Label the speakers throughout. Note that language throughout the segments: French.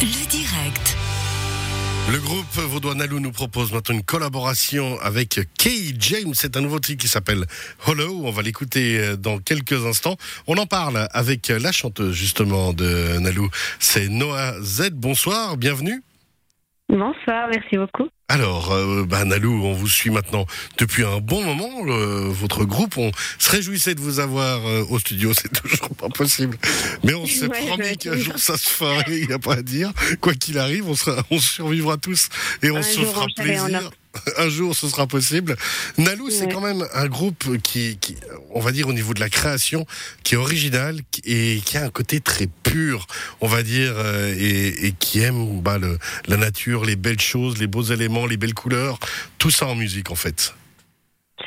Speaker 1: Le direct.
Speaker 2: Le groupe vaudois Nalou nous propose maintenant une collaboration avec Kay James. C'est un nouveau titre qui s'appelle Hollow. On va l'écouter euh, dans quelques instants. On en parle avec la chanteuse justement de Nalou. C'est Noah Z. Bonsoir, bienvenue.
Speaker 3: Bonsoir, merci beaucoup.
Speaker 2: Alors, euh, bah, Nalou, on vous suit maintenant depuis un bon moment. Votre groupe, on se réjouissait de vous avoir euh, au studio. C'est toujours pas possible, mais on s'est
Speaker 3: Ouais,
Speaker 2: promis qu'un jour ça se fera. Il n'y a pas à dire. Quoi qu'il arrive, on, sera, on survivra tous et on
Speaker 3: Un
Speaker 2: se fera plaisir. Un jour, ce sera possible. Nalou, c'est quand même un groupe qui, qui, on va dire, au niveau de la création, qui est original et qui a un côté très pur, on va dire, euh, et, et qui aime bah, le, la nature, les belles choses, les beaux éléments, les belles couleurs, tout ça en musique, en fait.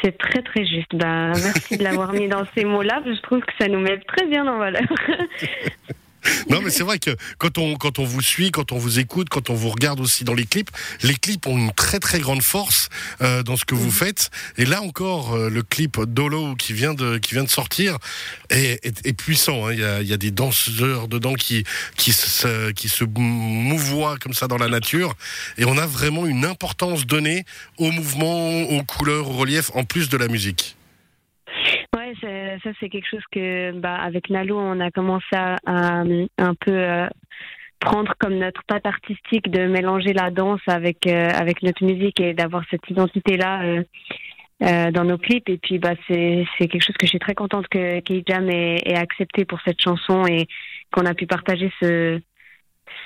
Speaker 3: C'est très très juste. Bah, merci de l'avoir mis dans ces mots-là. Je trouve que ça nous met très bien en valeur.
Speaker 2: Non, mais c'est vrai que quand on, quand on vous suit, quand on vous écoute, quand on vous regarde aussi dans les clips, les clips ont une très très grande force euh, dans ce que vous faites. Et là encore, euh, le clip Dolo qui vient de, qui vient de sortir est, est, est puissant. hein. Il, y a, il y a des danseurs dedans qui, qui, se, qui se mouvoient comme ça dans la nature. Et on a vraiment une importance donnée au mouvement, aux couleurs, au relief, en plus de la musique.
Speaker 3: Ça c'est quelque chose que, bah, avec Nalo, on a commencé à, un peu euh, prendre comme notre patte artistique de mélanger la danse avec euh, avec notre musique et d'avoir cette identité-là. euh, euh, dans nos clips et puis bah c'est c'est quelque chose que je suis très contente que K-Jam ait, ait accepté pour cette chanson et qu'on a pu partager ce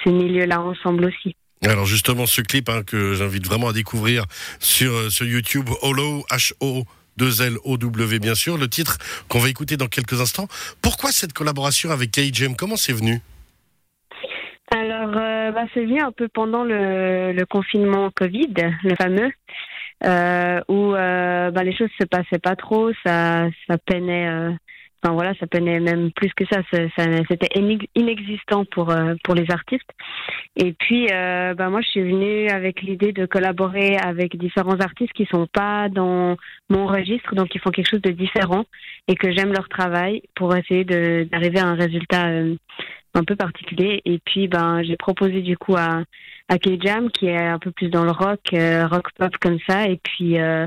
Speaker 3: ce milieu-là ensemble aussi.
Speaker 2: Alors justement, ce clip hein, que j'invite vraiment à découvrir sur, sur YouTube, Holo, H-O. 2L-O-W bien sûr, le titre qu'on va écouter dans quelques instants. Pourquoi cette collaboration avec KJM Comment c'est venu?
Speaker 3: Alors, euh, bah, c'est venu un peu pendant le, le confinement Covid, le fameux, euh, où euh, bah, les choses se passaient pas trop, ça, ça peinait, euh, enfin voilà, ça peinait même plus que ça, ça- c'était inex- inexistant pour euh, pour les artistes. Et puis, euh, bah, moi, je suis venue avec l'idée de collaborer avec différents artistes qui sont pas dans mon registre, donc qui font quelque chose de différent et que j'aime leur travail pour essayer d'arriver à un résultat. euh, un peu particulier. Et puis, ben, j'ai proposé du coup à, à K-Jam, qui est un peu plus dans le rock, euh, rock pop comme ça. Et puis, euh,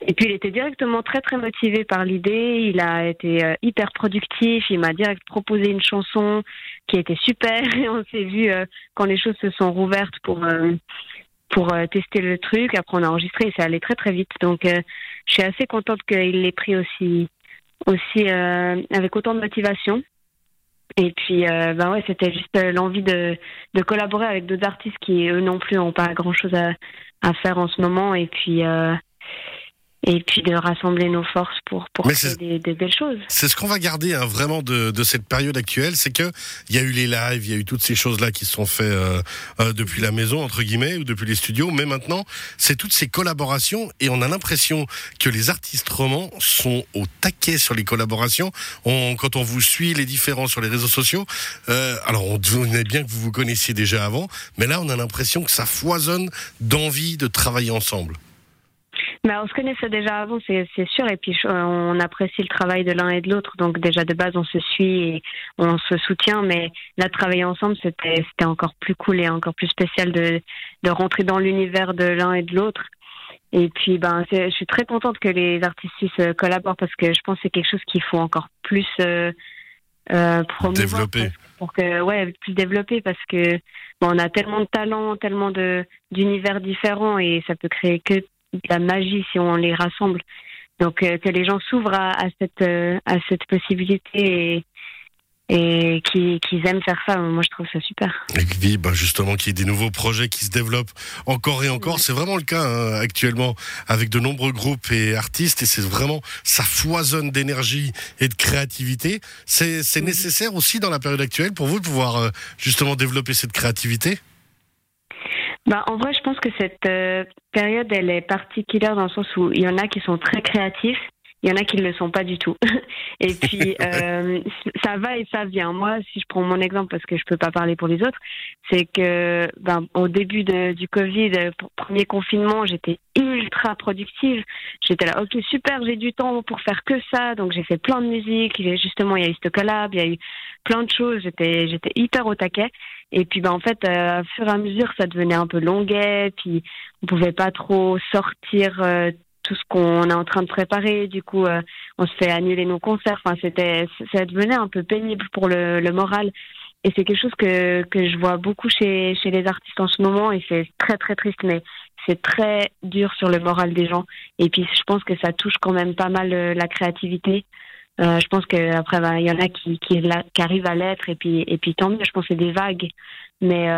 Speaker 3: et puis, il était directement très, très motivé par l'idée. Il a été euh, hyper productif. Il m'a direct proposé une chanson qui était super. Et on s'est vu euh, quand les choses se sont rouvertes pour, euh, pour tester le truc. Après, on a enregistré et ça allait très, très vite. Donc, je suis assez contente qu'il l'ait pris aussi, aussi avec autant de motivation. Et puis, euh, ben ouais, c'était juste l'envie de, de collaborer avec d'autres artistes qui, eux non plus, n'ont pas grand-chose à, à faire en ce moment. Et puis, et puis de rassembler nos forces pour, pour
Speaker 2: Mais c'est-
Speaker 3: des, des belles choses.
Speaker 2: C'est ce qu'on va garder hein, vraiment de, de cette période actuelle, c'est que il y a eu les lives, il y a eu toutes ces choses-là qui se sont faites euh, euh, depuis la maison entre guillemets ou depuis les studios, mais maintenant c'est toutes ces collaborations et on a l'impression que les artistes romans sont au taquet sur les collaborations. On, quand on vous suit les différents sur les réseaux sociaux, euh, alors on devenait bien que vous vous connaissiez déjà avant, mais là on a l'impression que ça foisonne d'envie de travailler ensemble.
Speaker 3: Mais on se connaissait déjà avant, c'est c'est sûr. Et puis, on apprécie le travail de l'un et de l'autre. Donc, déjà, de base, on se suit et on se soutient. Mais là, travailler ensemble, c'était c'était encore plus cool et encore plus spécial de, de rentrer dans l'univers de l'un et de l'autre. Et puis, ben, je suis très contente que les artistes suisses euh, collaborent parce que je pense que c'est quelque chose qu'il faut encore plus euh, euh, promouvoir.
Speaker 2: Développer.
Speaker 3: Pour que, ouais, plus développer parce que bon, on a tellement de talents, tellement de d'univers différents et ça peut créer que de la magie si on les rassemble. Donc euh, que les gens s'ouvrent à, à cette euh, à cette possibilité et et qui qu'ils aiment faire ça. Moi, je trouve ça super.
Speaker 2: Et puis, bah, justement, qu'il y ait des nouveaux projets qui se développent encore et encore.
Speaker 3: Ouais.
Speaker 2: C'est vraiment le cas hein, actuellement avec de nombreux groupes et artistes. Et c'est vraiment, ça foisonne d'énergie et de créativité. C'est nécessaire aussi dans la période actuelle pour vous de pouvoir euh, justement développer cette créativité?
Speaker 3: Bah, en vrai, je pense que cette euh, période, elle est particulière dans le sens où il y en a qui sont très créatifs il y en a qui ne le sont pas du tout. et puis, euh, ça va et ça vient. Moi, si je prends mon exemple, parce que je peux pas parler pour les autres, c'est que ben, au début de, du Covid, premier confinement, j'étais ultra productive. J'étais là, ok, super, j'ai du temps pour faire que ça. Donc, j'ai fait plein de musique. Justement, il y a eu ce collab, il y a eu plein de choses. J'étais, j'étais hyper au taquet. Et puis, ben, en fait, euh, au fur et à mesure, ça devenait un peu longuet. Puis, on pouvait pas trop sortir euh, tout ce qu'on est en train de préparer. Du coup, euh, on se fait annuler nos concerts. Enfin, c'était, ça devenait un peu pénible pour le, moral. Et c'est quelque chose que, que je vois beaucoup chez, chez les artistes en ce moment et c'est très très triste, mais c'est très dur sur le moral des gens. Et puis je pense que ça touche quand même pas mal euh, la créativité. Euh, je pense qu'après, ben, il y en a qui, qui, qui arrivent à l'être et puis, et puis tant mieux, je pense que c'est des vagues. Mais,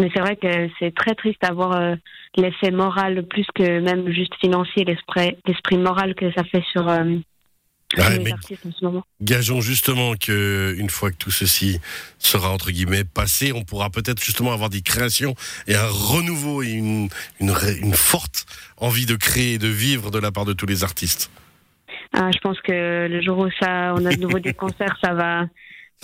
Speaker 3: mais c'est vrai que c'est très triste d'avoir euh, l'effet moral plus que même juste financier, l'esprit, moral que ça fait sur, euh, les artistes en ce moment.
Speaker 2: Gageons justement que une fois que tout ceci sera entre guillemets passé, on pourra peut-être justement avoir des créations et un renouveau et une, une, une forte envie de créer et de vivre de la part de tous les artistes.
Speaker 3: Ah, je pense que le jour où ça, on a de nouveau des concerts, ça va.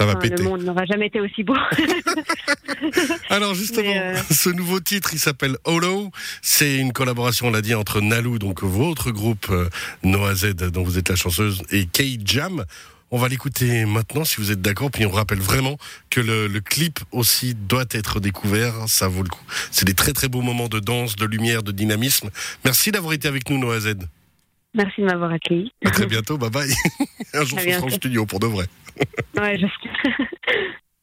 Speaker 2: Ça va péter.
Speaker 3: Le monde n'aura jamais été aussi beau.
Speaker 2: Alors justement, euh, ce nouveau titre, il s'appelle Holo. C'est une collaboration, on l'a dit, entre Nalou, donc votre groupe euh, Noah Z, dont vous êtes la chanceuse, et K-Jam. On va l'écouter maintenant, si vous êtes d'accord. Puis on rappelle vraiment que le, le, clip aussi doit être découvert. Ça vaut le coup. C'est des très très beaux moments de danse, de lumière, de dynamisme. Merci d'avoir été avec nous, Noah Z.
Speaker 3: Merci de m'avoir accueilli.
Speaker 2: À très bientôt, bye bye. Un jour, on sera en studio pour de vrai.
Speaker 3: Ouais, j'espère.